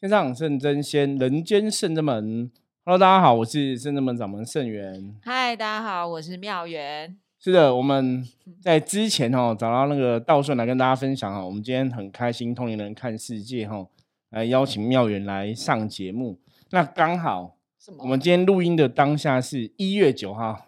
天上圣真仙，人间圣真门。Hello，大家好，我是圣真门掌门圣元。嗨，大家好，我是妙元。是的，我们在之前哦找到那个道顺来跟大家分享哈，我们今天很开心，通灵人看世界哈，来邀请妙元来上节目。那刚好，我们今天录音的当下是一月九号，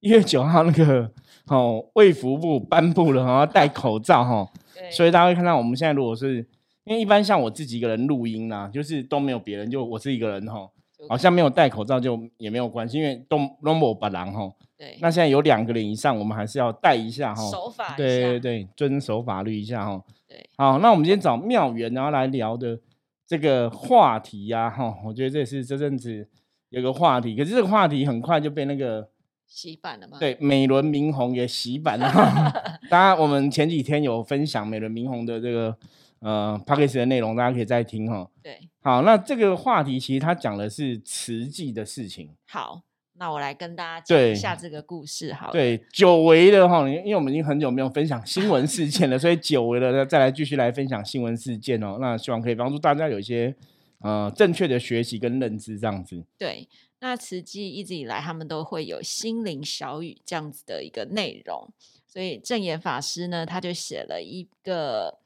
一月九号那个哦，卫福部颁布了哈，戴口罩哈。所以大家会看到，我们现在如果是因为一般像我自己一个人录音啦，就是都没有别人，就我是一个人哈，好像没有戴口罩就也没有关系，因为都 normal 把狼哈。对。那现在有两个人以上，我们还是要戴一下哈。守法。对对对，遵守法律一下哈。对。好，那我们今天找妙缘，然后来聊的这个话题呀哈，我觉得这也是这阵子有个话题，可是这个话题很快就被那个。洗版了吗？对，美轮明宏也洗版了。当然，我们前几天有分享美轮明宏的这个呃 p a c k a g e 的内容，大家可以再听哈。对，好，那这个话题其实他讲的是慈济的事情。好，那我来跟大家讲一下这个故事。好，对，久违的哈，因为我们已经很久没有分享新闻事件了，所以久违了，再来继续来分享新闻事件哦。那希望可以帮助大家有一些呃正确的学习跟认知，这样子。对。那慈济一直以来，他们都会有心灵小语这样子的一个内容，所以正言法师呢，他就写了一个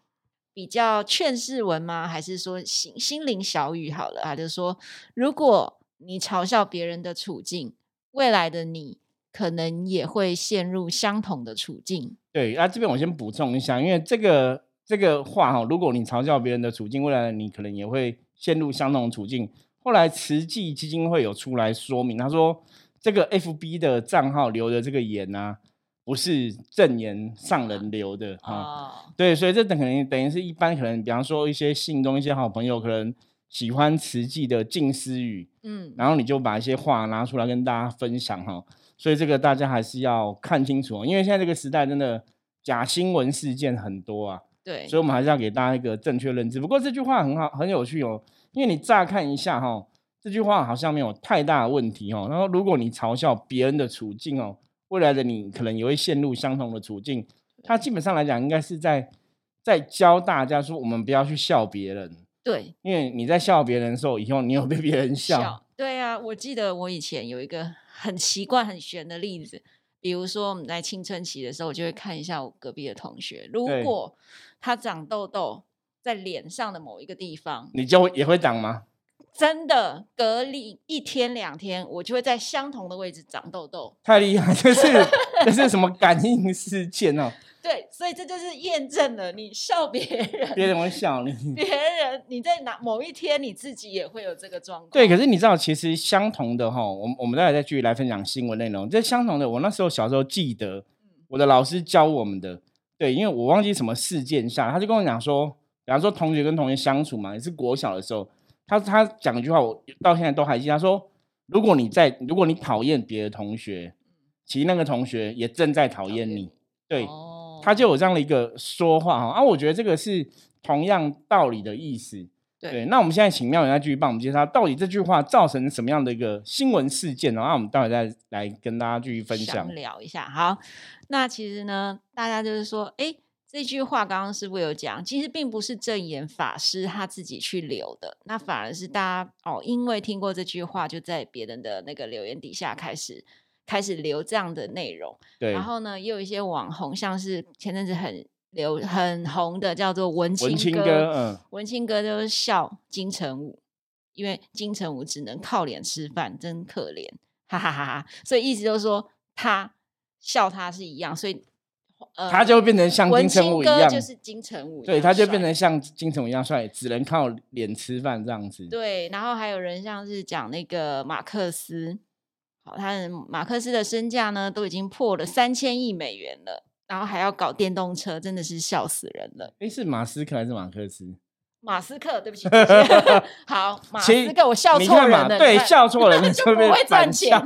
比较劝世文吗？还是说心心灵小语好了？啊就是说，如果你嘲笑别人的处境，未来的你可能也会陷入相同的处境。对，那这边我先补充一下，因为这个这个话哈，如果你嘲笑别人的处境，未来的你可能也会陷入相同的处境。后来慈济基金会有出来说明，他说这个 F B 的账号留的这个言啊，不是正言上人留的啊。对，所以这等可能等于是一般可能，比方说一些信中一些好朋友可能喜欢慈济的静思语，嗯，然后你就把一些话拿出来跟大家分享哈。所以这个大家还是要看清楚，因为现在这个时代真的假新闻事件很多啊。对，所以我们还是要给大家一个正确认知。不过这句话很好，很有趣哦。因为你乍看一下哈，这句话好像没有太大的问题哦。然后如果你嘲笑别人的处境哦，未来的你可能也会陷入相同的处境。他基本上来讲，应该是在在教大家说，我们不要去笑别人。对，因为你在笑别人的时候，以后你有被别人笑。对啊，我记得我以前有一个很奇怪、很玄的例子，比如说我们在青春期的时候，我就会看一下我隔壁的同学，如果他长痘痘。在脸上的某一个地方，你就会也会长吗？真的，隔离一天两天，我就会在相同的位置长痘痘。太厉害，这是 这是什么感应事件哦？对，所以这就是验证了，你笑别人，别人会笑你。别人你在哪某一天你自己也会有这个状况。对，可是你知道，其实相同的哈，我我们待会再继续来分享新闻内容。这相同的，我那时候小时候记得，我的老师教我们的，对，因为我忘记什么事件下，他就跟我讲说。比方说，同学跟同学相处嘛，也是国小的时候，他他讲一句话，我到现在都还记得。他说：“如果你在，如果你讨厌别的同学，其实那个同学也正在讨厌你。”对，他就有这样的一个说话哈。啊，我觉得这个是同样道理的意思。对，那我们现在请妙人再继续帮我们介绍，到底这句话造成什么样的一个新闻事件呢？那我们待会再来跟大家继续分享聊一下。好，那其实呢，大家就是说，哎。这句话刚刚师傅有讲，其实并不是正言法师他自己去留的，那反而是大家哦，因为听过这句话，就在别人的那个留言底下开始开始留这样的内容。对，然后呢，也有一些网红，像是前阵子很流很红的叫做文青哥，嗯，文青哥就是笑金城武，因为金城武只能靠脸吃饭，真可怜，哈哈哈哈。所以意思就是说，他笑他是一样，所以。他就会变成像金城武一样，就是金城武，对，他就变成像金城武一样帅，只能靠脸吃饭这样子。对，然后还有人像是讲那个马克思，好，他马克思的身价呢都已经破了三千亿美元了，然后还要搞电动车，真的是笑死人了。哎，是马斯克还是马克思？马斯克，对不起，好，马斯克，我笑错人了，对，笑错人 就不会赚钱。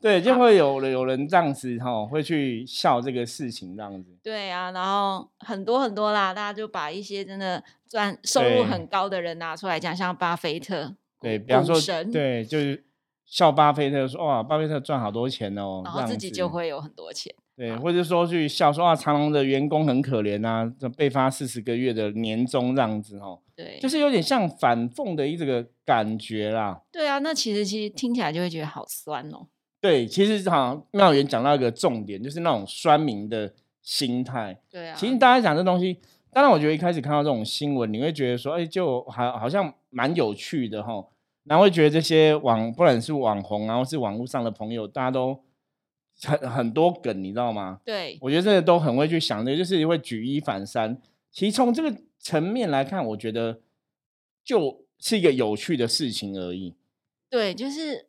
对，就会有有人这样子哈，会去笑这个事情这样子。对啊，然后很多很多啦，大家就把一些真的赚收入很高的人拿出来讲，像巴菲特，对，比方说，对，就是笑巴菲特说哇，巴菲特赚好多钱哦，然后自己就会有很多钱。对，或者说去笑说啊，长隆的员工很可怜啊，这被发四十个月的年终这样子哦，对，就是有点像反讽的一这个感觉啦。对啊，那其实其实听起来就会觉得好酸哦。对，其实好像妙元讲到一个重点，就是那种酸民的心态。对啊，其实大家讲这东西，当然我觉得一开始看到这种新闻，你会觉得说，哎，就好好像蛮有趣的哈。然后会觉得这些网，不管是网红然后是网络上的朋友，大家都很很多梗，你知道吗？对我觉得这个都很会去想的，就是会举一反三。其实从这个层面来看，我觉得就是一个有趣的事情而已。对，就是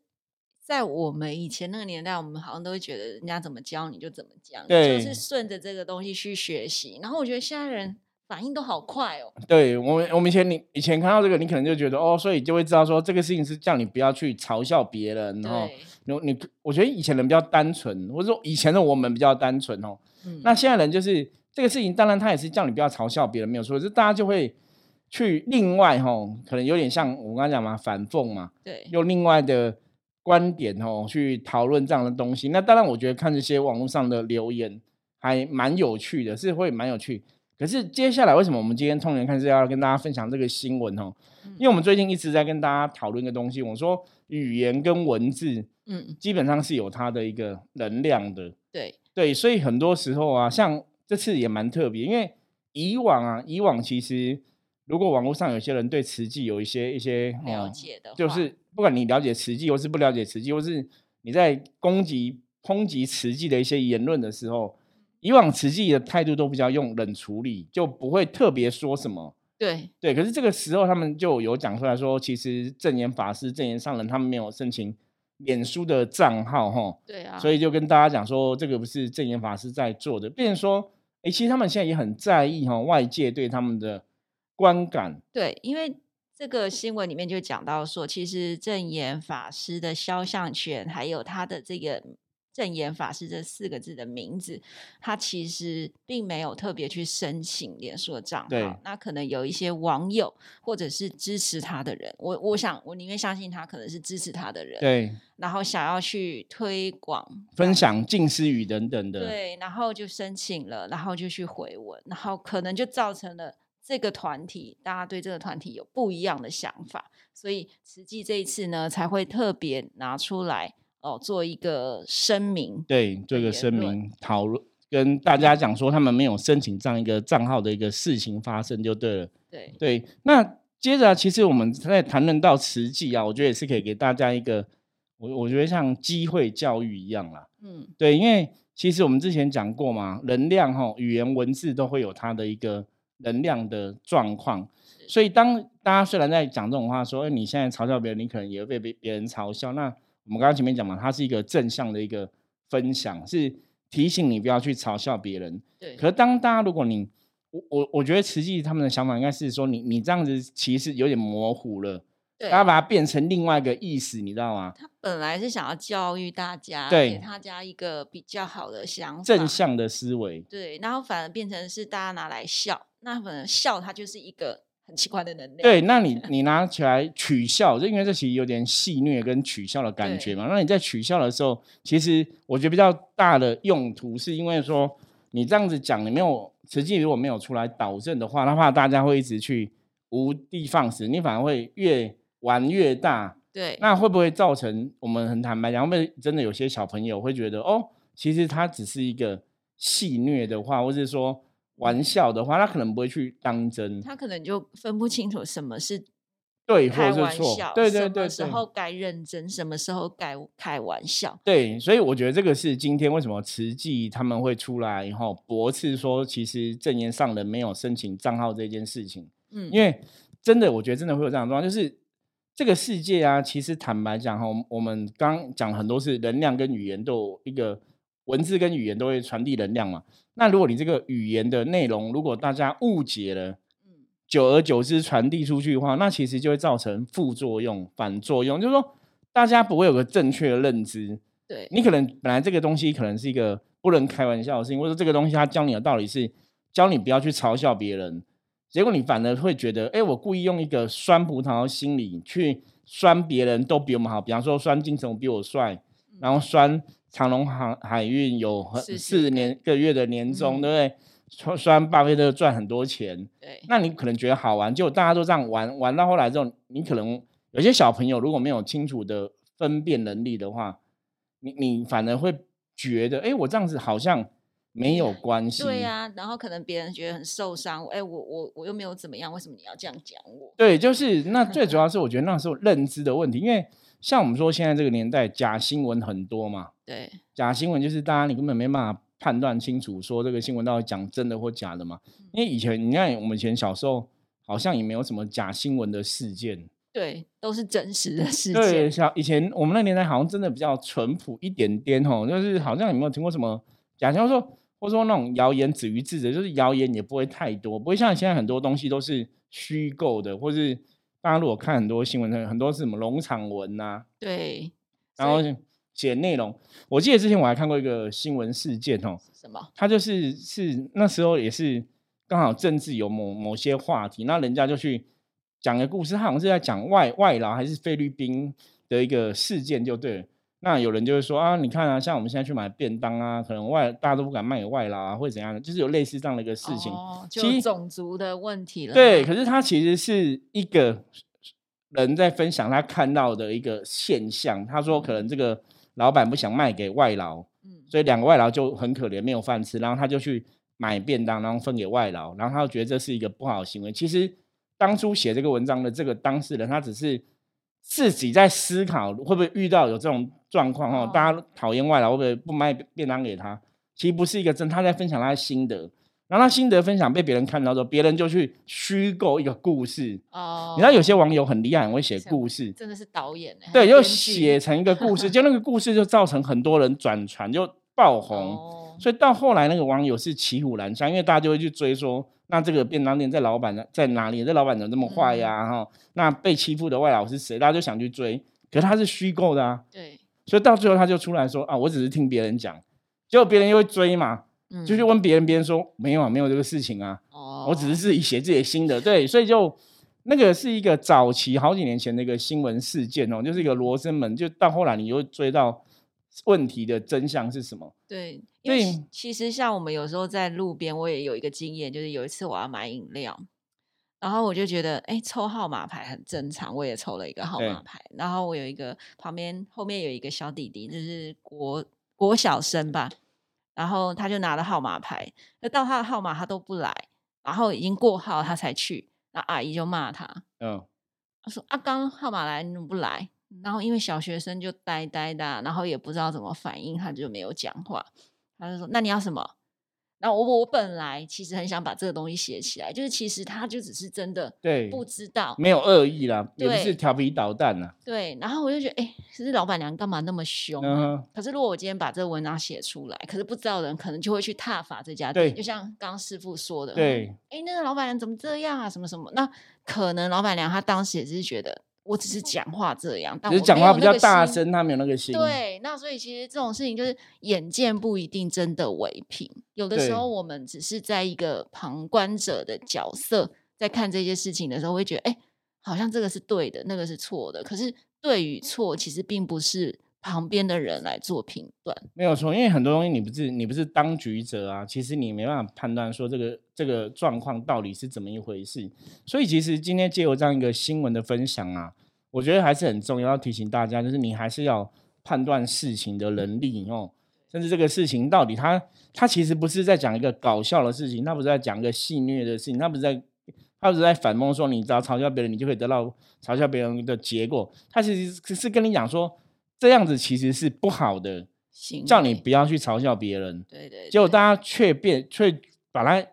在我们以前那个年代，我们好像都会觉得人家怎么教你就怎么讲，就是顺着这个东西去学习。然后我觉得现在人反应都好快哦。对我们，我们以前你以前看到这个，你可能就觉得哦，所以就会知道说这个事情是叫你不要去嘲笑别人哦。对，你你，我觉得以前人比较单纯，或者说以前的我们比较单纯哦。嗯，那现在人就是这个事情，当然他也是叫你不要嘲笑别人，没有错，就大家就会去另外哈，可能有点像我刚刚讲嘛，反讽嘛，对用另外的观点哦去讨论这样的东西。那当然，我觉得看这些网络上的留言还蛮有趣的，是会蛮有趣。可是接下来为什么我们今天通联看是要跟大家分享这个新闻哦？因为我们最近一直在跟大家讨论一个东西，我说语言跟文字嗯，基本上是有它的一个能量的。对对，所以很多时候啊，像这次也蛮特别，因为以往啊，以往其实如果网络上有些人对慈济有一些一些了哦解的话，就是不管你了解慈济，或是不了解慈济，或是你在攻击抨击慈济的一些言论的时候，以往慈济的态度都比较用冷处理，就不会特别说什么。对对，可是这个时候他们就有讲出来说，其实正言法师、正言上人他们没有申请脸书的账号，哈，对啊，所以就跟大家讲说，这个不是正言法师在做的，变成说，哎，其实他们现在也很在意哈外界对他们的观感，对，因为这个新闻里面就讲到说，其实正言法师的肖像权，还有他的这个正言法师这四个字的名字，他其实并没有特别去申请脸书的账号。那可能有一些网友或者是支持他的人，我我想我宁愿相信他可能是支持他的人，对，然后想要去推广分享近思语等等的，对，然后就申请了，然后就去回文，然后可能就造成了这个团体，大家对这个团体有不一样的想法，所以慈济这一次呢才会特别拿出来哦，做一个声明。对做一个言声明讨论，跟大家讲说他们没有申请这样一个账号的一个事情发生就对了。对对，那接着、啊、其实我们在谈论到慈济啊，我觉得也是可以给大家一个，我我觉得像机会教育一样啦。嗯，对，因为其实我们之前讲过嘛，能量哈，语言文字都会有它的一个能量的状况，所以当大家虽然在讲这种话，说，哎，你现在嘲笑别人，你可能也会被别别人嘲笑。那我们刚刚前面讲嘛，它是一个正向的一个分享，是提醒你不要去嘲笑别人。对，可是当大家如果你，我我我觉得实际他们的想法应该是说你，你这样子其实有点模糊了，对大家把它变成另外一个意思，你知道吗？他本来是想要教育大家，对给大家一个比较好的想法，正向的思维，对，然后反而变成是大家拿来笑，那可能笑它就是一个很奇怪的能量。对，那 你你拿起来取笑，就因为这其实有点戏谑跟取笑的感觉嘛。那你在取笑的时候，其实我觉得比较大的用途是因为说你这样子讲，你没有实际如果没有出来导正的话，那怕大家会一直去无的放矢，你反而会越玩越大。对那会不会造成我们很坦白讲，会不会真的有些小朋友会觉得哦，其实他只是一个戏谑的话，或是说玩笑的话，他可能不会去当真。他可能就分不清楚什么是对，或者是错对，，对对什么时候该认真，什么时候该开玩笑。对，所以我觉得这个是今天为什么慈济他们会出来然后驳斥说，其实正言上人没有申请账号这件事情，嗯，因为真的，我觉得真的会有这样的状况，就是这个世界啊，其实坦白讲哈，我们刚讲很多是能量跟语言都有一个文字跟语言都会传递能量嘛。那如果你这个语言的内容，如果大家误解了，嗯。久而久之传递出去的话，那其实就会造成副作用、反作用，就是说大家不会有个正确的认知。对，你可能本来这个东西可能是一个不能开玩笑的事情，或者这个东西它教你的道理是教你不要去嘲笑别人，结果你反而会觉得，哎，我故意用一个酸葡萄心理去酸别人都比我们好，比方说酸金城武比我帅，然后酸长隆航海运有四年个月的年终，嗯对不对？虽虽然巴菲特赚很多钱，对，那你可能觉得好玩，结果大家都这样玩，玩到后来之后，你可能有些小朋友如果没有清楚的分辨能力的话，你你反而会觉得，哎，我这样子好像没有关系。对呀、然后可能别人觉得很受伤，哎，我我我又没有怎么样，为什么你要这样讲我？对，就是那最主要 是我觉得那时候认知的问题，因为像我们说现在这个年代假新闻很多嘛，对，假新闻就是大家你根本没办法判断清楚说这个新闻到底讲真的或假的嘛。因为以前你看我们以前小时候好像也没有什么假新闻的事件，对，都是真实的事对，件。像以前我们那年代好像真的比较淳朴一点点哦，就是好像有没有听过什么假新闻说，或者说那种谣言止于智者，就是谣言也不会太多，不会像现在很多东西都是虚构的，或是大家如果看很多新闻，很多是什么农场文呐、对，然后写内容。我记得之前我还看过一个新闻事件哦，什么？他就是是那时候也是刚好政治有某某些话题，那人家就去讲个故事，他好像是在讲外外劳还是菲律宾的一个事件，就对了。那有人就会说啊，你看啊，像我们现在去买便当啊，可能外大家都不敢卖给外劳啊，或者怎样的，就是有类似这样的一个事情。哦，其实就种族的问题了。对，可是他其实是一个人在分享他看到的一个现象。他说，可能这个老板不想卖给外劳，嗯，所以两个外劳就很可怜，没有饭吃，然后他就去买便当，然后分给外劳，然后他就觉得这是一个不好的行为。其实当初写这个文章的这个当事人，他只是自己在思考会不会遇到有这种状况哦，哦大家讨厌外劳会不会不卖便当给他？其实不是一个真，他在分享他的心得。然后他心得分享被别人看到之后，别人就去虚构一个故事。哦，你知道有些网友很厉害，很会写故事，真的是导演欸，还对，就是编剧。写成一个故事，就那个故事就造成很多人转传，就爆红。哦，所以到后来那个网友是骑虎难下，因为大家就会去追说，那这个便当店在老板在哪里？这老板怎么这么坏呀、嗯。哈、那被欺负的外劳是谁？大家就想去追，可是他是虚构的啊，对，所以到最后他就出来说啊，我只是听别人讲，结果别人又会追嘛，嗯。就去问别人，别人说没有啊，没有这个事情啊，哦，我只是自己写自己的心得，对，所以就那个是一个早期好几年前的一个新闻事件哦，就是一个罗生门，就到后来你又追到问题的真相是什么？对，因为其其实像我们有时候在路边，我也有一个经验，就是有一次我要买饮料，然后我就觉得，哎，抽号码牌很正常，我也抽了一个号对。码牌，然后我有一个旁边后面有一个小弟弟，就是国国小生吧，然后他就拿了号码牌，那到他的号码他都不来，然后已经过号他才去，那阿姨就骂他，嗯，他说：“啊，刚号码来，你怎么不来？”然后因为小学生就呆呆的啊，然后也不知道怎么反应，他就没有讲话。他就说：“那你要什么？”然后我我本来其实很想把这个东西写起来，就是其实他就只是真的对，不知道，没有恶意啦，也不是对调皮捣蛋啦。对。然后我就觉得，哎，其实老板娘干嘛那么凶啊、嗯，可是如果我今天把这个文章写出来，可是不知道的人可能就会去踏伐这家店，就像刚刚师傅说的，对，哎，那个老板娘怎么这样啊？什么什么？那可能老板娘她当时也只是觉得我只是讲话这样，但只是我讲话比较大声，他没有那个心。对，那所以其实这种事情就是眼见不一定真的为凭，有的时候我们只是在一个旁观者的角色在看这些事情的时候，会觉得哎，诶好像这个是对的，那个是错的。可是对与错其实并不是旁边的人来做评断。没有错，因为很多东西你不是你不是当局者啊，其实你没办法判断说这个这个状况到底是怎么一回事。所以其实今天借由这样一个新闻的分享啊，我觉得还是很重要，要提醒大家，就是你还是要判断事情的能力哦。甚至这个事情到底它它其实不是在讲一个搞笑的事情，它不是在讲一个戏谑的事情，它不是在它不是在反讽说你只要嘲笑别人，你就可以得到嘲笑别人的结果。它其实是跟你讲说这样子其实是不好的。行叫你不要去嘲笑别人，对对，结果大家却变却把它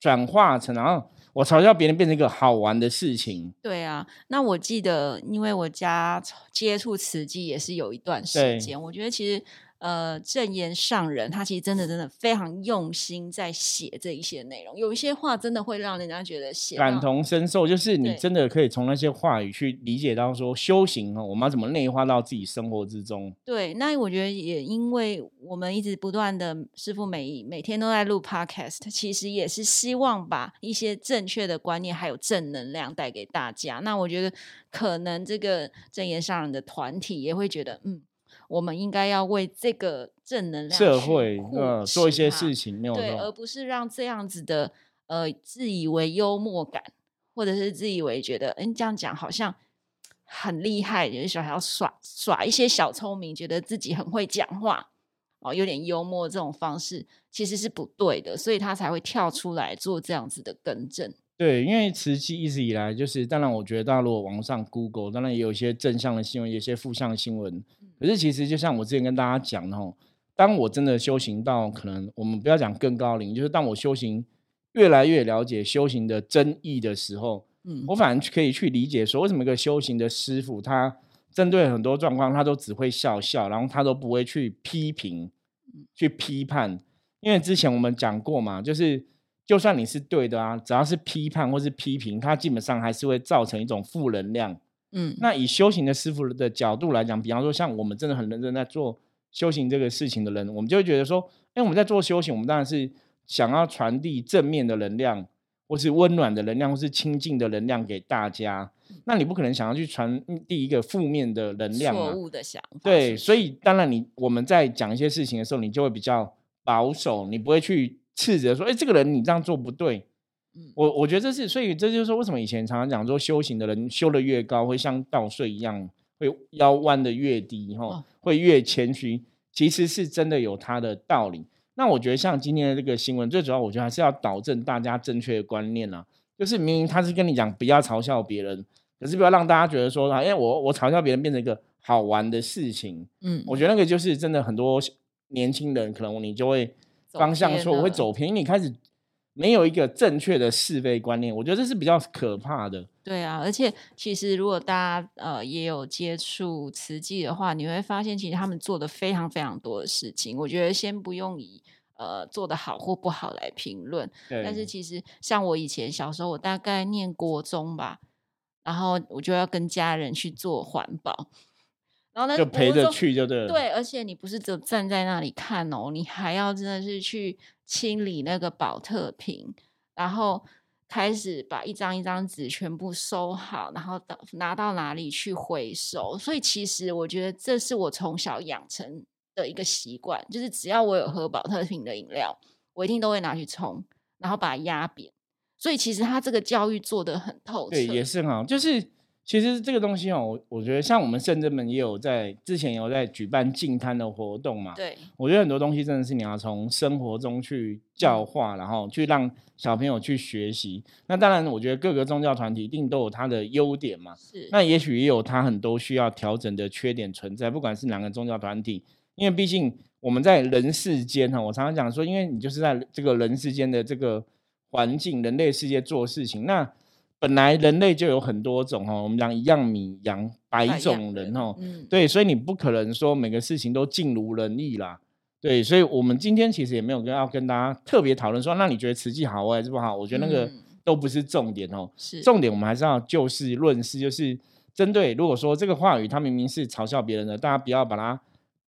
转化成，然后我嘲笑别人变成一个好玩的事情。对啊，那我记得，因为我家接触慈济也是有一段时对间，我觉得其实呃正言上人他其实真的真的非常用心在写这一些内容，有一些话真的会让人家觉得写感同身受，就是你真的可以从那些话语去理解到说修行哦，我们要怎么内化到自己生活之中。对，那我觉得也因为我们一直不断的师傅每每天都在录 podcast，其实也是希望把一些正确的观念还有正能量带给大家。那我觉得可能这个正言上人的团体也会觉得，嗯，我们应该要为这个正能量社会呃做一些事情，没有对，而。不是让这样子的呃自以为幽默感，或者是自以为觉得，嗯，这样讲好像很厉害，有些小孩要耍耍一些小聪明，觉得自己很会讲话，哦，有点幽默这种方式其实是不对的，所以他才会跳出来做这样子的更正。对，因为慈禧一直以来就是，当然我觉得大家如果网上 Google，当然也有一些正向的新闻，有一些负向的新闻。可是其实就像我之前跟大家讲的吼，当我真的修行到可能我们不要讲更高龄，就是当我修行越来越了解修行的真意的时候，嗯我反而可以去理解说，为什么一个修行的师傅他针对很多状况，他都只会笑笑，然后他都不会去批评、去批判。因为之前我们讲过嘛，就是就算你是对的啊，只要是批判或是批评，它基本上还是会造成一种负能量。嗯，那以修行的师傅的角度来讲，比方说像我们真的很认真在做修行这个事情的人，我们就会觉得说，哎，我们在做修行，我们当然是想要传递正面的能量，或是温暖的能量，或是清净的能量给大家。那你不可能想要去传递一个负面的能量嘛错？误的想法。对，所以当然你我们在讲一些事情的时候，你就会比较保守，你不会去斥责说，哎，这个人你这样做不对。嗯。我我觉得这是，所以这就是说，为什么以前常常讲说，修行的人修的越高，会像稻穗一样，会腰弯的越低，哈、哦。会越谦虚，其实是真的有它的道理。那我觉得像今天的这个新闻，最主要我觉得还是要导正大家正确的观念啊，就是明明他是跟你讲不要嘲笑别人，可是不要让大家觉得说，啊，因为我我嘲笑别人变成一个好玩的事情，嗯，我觉得那个就是真的很多年轻人可能你就会方向错，会走偏，因为你开始没有一个正确的是非观念，我觉得这是比较可怕的。对啊，而且其实如果大家呃也有接触慈济的话，你会发现其实他们做的非常非常多的事情。我觉得先不用以呃做的好或不好来评论，但是其实像我以前小时候，我大概念国中吧，然后我就要跟家人去做环保，然后呢就陪着去就对了。对，而且你不是只有站在那里看哦，你还要真的是去清理那个保特瓶，然后开始把一张一张纸全部收好，然后到拿到哪里去回收。所以其实我觉得这是我从小养成的一个习惯，就是只要我有喝保特瓶的饮料，我一定都会拿去冲，然后把它压扁。所以其实他这个教育做得很透彻，对，也是很好。就是其实这个东西哦，我我觉得像我们圣真门也有在之前有在举办净摊的活动嘛。对我觉得很多东西真的是你要从生活中去教化，然后去让小朋友去学习。那当然，我觉得各个宗教团体一定都有它的优点嘛。是那也许也有它很多需要调整的缺点存在，不管是哪个宗教团体，因为毕竟我们在人世间哈，我常常讲说，因为你就是在这个人世间的这个环境，人类世界做事情，那本来人类就有很多种哦，我们讲一样米养百百种人哦，嗯，对，所以你不可能说每个事情都尽如人意啦。对，所以我们今天其实也没有跟要跟大家特别讨论说，那你觉得慈济好还是不好？我觉得那个嗯都不是重点哦。是重点我们还是要就事论事，就是针对如果说这个话语它明明是嘲笑别人的，大家不要把它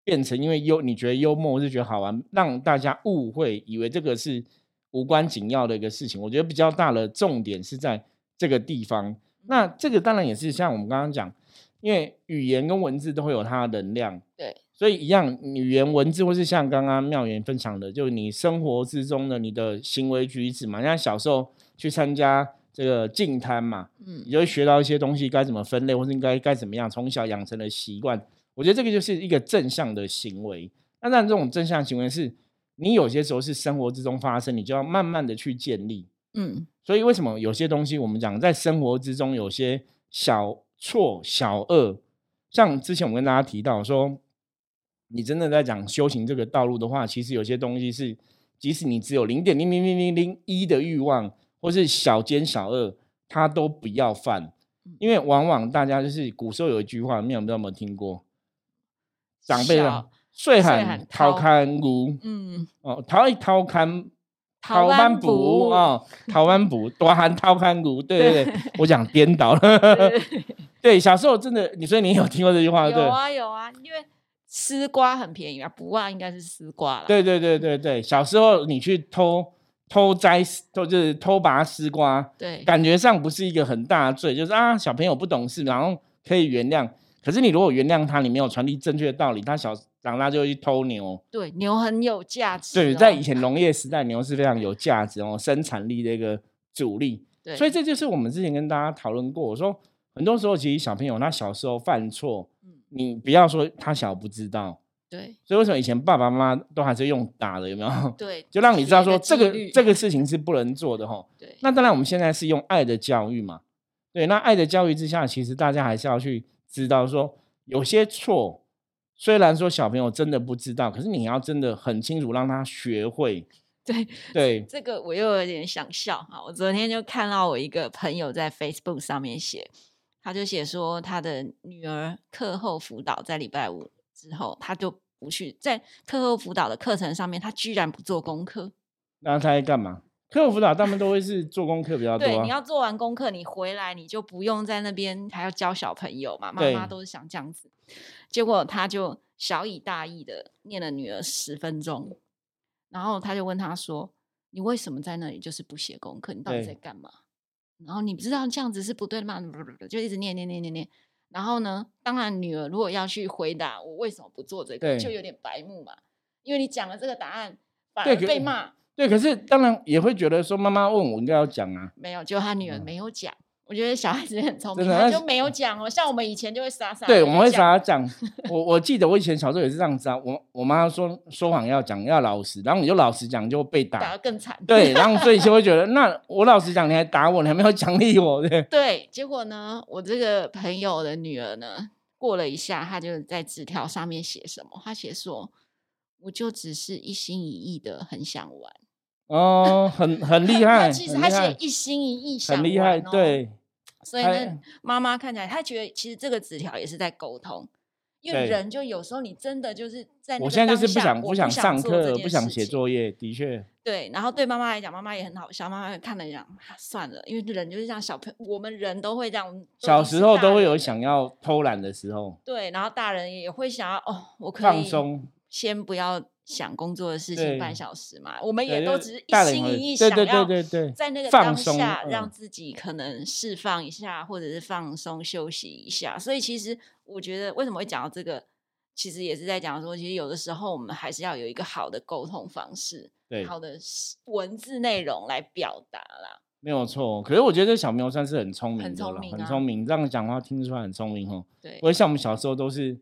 变成因为幽你觉得幽默或是觉得好玩，让大家误会以为这个是无关紧要的一个事情。我觉得比较大的重点是在这个地方。那这个当然也是像我们刚刚讲，因为语言跟文字都会有它的能量，对，所以一样语言文字或是像刚刚妙言分享的，就是你生活之中的你的行为举止嘛。像小时候去参加这个净滩嘛，嗯你就会学到一些东西，该怎么分类，或是应该该怎么样，从小养成的习惯。我觉得这个就是一个正向的行为。那当然，这种正向行为是你有些时候是生活之中发生，你就要慢慢的去建立。嗯。所以为什么有些东西我们讲在生活之中有些小错小恶，像之前我跟大家提到说，你真的在讲修行这个道路的话，其实有些东西是，即使你只有零点零零零零零一的欲望，或是小奸小恶，他都不要犯，因为往往大家就是古时候有一句话，没有不知道有没有听过，长辈小的岁喊喊掏掏看牛嗯，哦，掏一掏看。逃逃班班补补哦，逃班补多含掏看骨，对对对，我讲颠倒了。对，小时候真的，你说你有听过这句话，对有啊有啊，因为丝瓜很便宜啊，不啊应该是丝瓜了。对对对对对，小时候你去偷偷摘，偷就是偷拔丝瓜，对感觉上不是一个很大的罪，就是啊小朋友不懂事，然后可以原谅。可是你如果原谅他，你没有传递正确的道理，他小长大就会去偷牛。对，牛很有价值、对，在以前农业时代，牛是非常有价值哦，生产力的一个主力。对，所以这就是我们之前跟大家讨论过，我说很多时候其实小朋友他小时候犯错，你不要说他小不知道。对，所以为什么以前爸爸妈妈都还是用打的，有没有？对，就让你知道说这个这个事情是不能做的哈。对，那当然我们现在是用爱的教育嘛。对，那爱的教育之下，其实大家还是要去知道说，有些错，虽然说小朋友真的不知道，可是你要真的很清楚让他学会。对对，这个我又有点想笑哈。我昨天就看到我一个朋友在 Facebook 上面写，他就写说他的女儿课后辅导在礼拜五之后，他就不去在课后辅导的课程上面，他居然不做功课。那他在干嘛？课后辅导他们都会是做功课比较多、啊。对，你要做完功课，你回来你就不用在那边还要教小朋友嘛。妈妈都是想这样子，结果他就小以大意的念了女儿十分钟，然后他就问他说：“你为什么在那里就是不写功课？你到底在干嘛？然后你不知道这样子是不对的吗？就一直念念念念念。然后呢，当然女儿如果要去回答我为什么不做这个，就有点白目嘛，因为你讲了这个答案，反而被骂。对，可是当然也会觉得说，妈妈问我应该要讲啊。没有，就他女儿嗯没有讲。我觉得小孩子很聪明，他就没有讲哦。像我们以前就会傻傻地对，我们会讲傻傻讲。我我记得我以前小时候也是这样子啊。我我妈说说谎要讲要老实，然后你就老实讲就被打。打得更惨。对，然后所以就会觉得，那我老实讲，你还打我，你还没有奖励我，对对，结果呢，我这个朋友的女儿呢，过了一下，她就在纸条上面写什么？她写说，我就只是一心一意的很想玩。哦，很很厉她害，其实她写很厉害，一心一意想很厉害。对所以呢，妈妈看起来，她觉得其实这个纸条也是在沟通。因为人就有时候你真的就是在我现在就是不想不想想上课，不想写作业，的确，对，然后对妈妈来讲，妈妈也很好笑。妈妈看了讲，啊算了，因为人就是这样，小朋我们人都会这样。小时候都会有想要偷懒的时候，对，然后大人也会想要哦，我可以放松，先不要想工作的事情半小时嘛。我们也都只是一心一意想要对对对，在那个当下让嗯自己可能释放一下，或者是放松休息一下。所以其实我觉得为什么会讲到这个，其实也是在讲说，其实有的时候我们还是要有一个好的沟通方式，对，好的文字内容来表达啦。没有错。可是我觉得这小朋友算是很聪明的很，聪明啊很聪明，这样讲话听出来很聪明哦。对不，会像我们小时候都是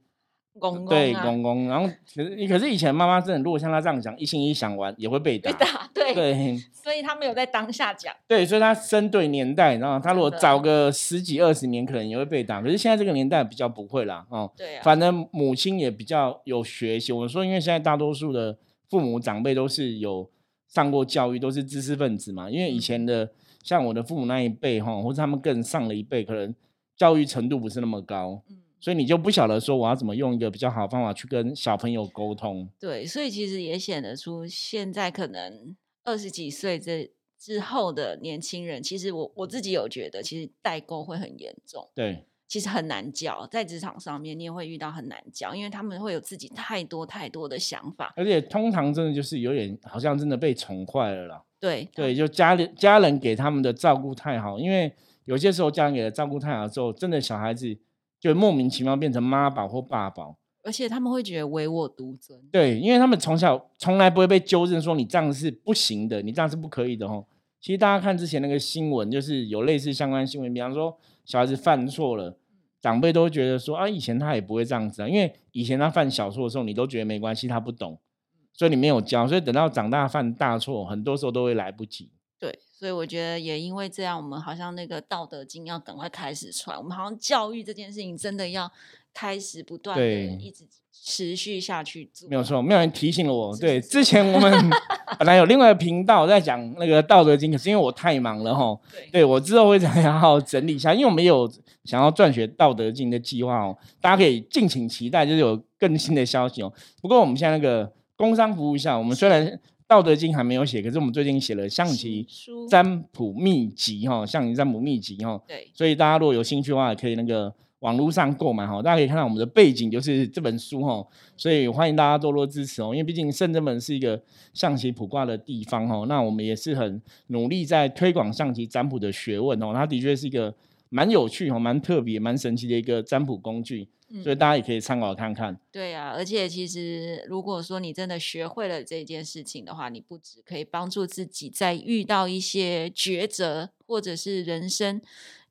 公公对啊，公公，然后可是可是以前妈妈真的，如果像他这样讲，一心一意想玩，也会被打。被打，对，对所以他没有在当下讲，对，所以他生对年代，然后他如果早个十几二十年，可能也会被打。可是现在这个年代比较不会啦，哦，对啊，反正母亲也比较有学习。我说，因为现在大多数的父母长辈都是有上过教育，都是知识分子嘛。因为以前的、像我的父母那一辈哈，或者他们更上了一辈，可能教育程度不是那么高，嗯，所以你就不晓得说我要怎么用一个比较好的方法去跟小朋友沟通。对，所以其实也显得出现在可能二十几岁这之后的年轻人，其实我我自己有觉得，其实代沟会很严重，对其实很难教，在职场上面你也会遇到很难教，因为他们会有自己太多太多的想法，而且通常真的就是有点好像真的被宠坏了啦。对对，就家里家人给他们的照顾太好，因为有些时候家人给的照顾太好之后，真的小孩子就莫名其妙变成妈宝或爸宝。而且他们会觉得唯我独尊，对，因为他们从小从来不会被纠正说你这样是不行的，你这样是不可以的哦。其实大家看之前那个新闻，就是有类似相关新闻，比方说小孩子犯错了，长辈都会觉得说啊，以前他也不会这样子啊，因为以前他犯小错的时候，你都觉得没关系，他不懂，所以你没有教，所以等到长大犯大错，很多时候都会来不及。对，所以我觉得也因为这样，我们好像那个《道德经》要赶快开始传，我们好像教育这件事情真的要开始不断的一直持续下去做。没有错，没有人提醒了我。对，之前我们 本来有另外一个频道在讲那个《道德经》，可是因为我太忙了哈，对对我之后会再好好整理一下，因为我们有想要撰写《道德经》的计划哦，大家可以敬请期待，就是有更新的消息哦。不过我们现在那个工商服务一下，我们虽然《道德经》还没有写，可是我们最近写了象棋占卜秘籍哈，象棋占卜秘籍哈，对所以大家如果有兴趣的话，也可以那个网络上购买哈。大家可以看到我们的背景就是这本书哈，所以欢迎大家多多支持哦。因为毕竟圣真门是一个象棋卜卦的地方哦，那我们也是很努力在推广象棋占卜的学问哦。它的确是一个蛮有趣哦，蛮特别、蛮神奇的一个占卜工具，所以大家也可以参考看看。对啊，而且其实如果说你真的学会了这件事情的话，你不只可以帮助自己在遇到一些抉择，或者是人生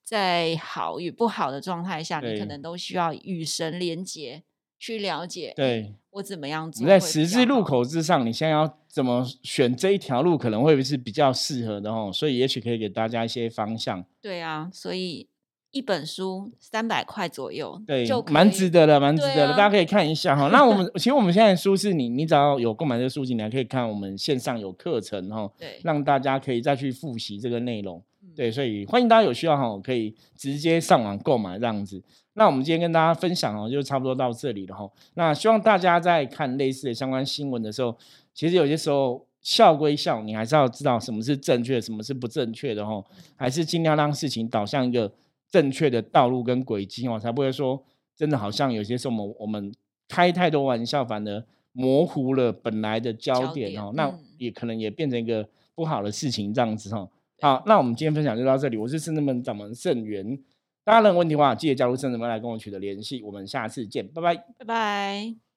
在好与不好的状态下，你可能都需要与神连接。去了解，对我怎么样做？你在十字路口之上，你现在要怎么选这一条路，可能会是比较适合的哦。所以也许可以给大家一些方向。对啊，所以一本书三百块左右，对，就蛮值得的，蛮值得的。大家可以看一下哈。那我们 其实我们现在书是你，你只要有购买这个书籍，你还可以看我们线上有课程哈，对，让大家可以再去复习这个内容。对，所以欢迎大家有需要哈，可以直接上网购买这样子。那我们今天跟大家分享哦，就差不多到这里了哈。那希望大家在看类似的相关新闻的时候，其实有些时候笑归笑，你还是要知道什么是正确，什么是不正确的哈。还是尽量让事情导向一个正确的道路跟轨迹哦，才不会说真的好像有些时候我们我们开太多玩笑，反而模糊了本来的焦点哦。那也可能也变成一个不好的事情这样子哦。好，那我们今天分享就到这里。我是圣人门掌门圣元。大家有问题的话，记得加入圣人门来跟我取得联系。我们下次见，拜拜，拜拜。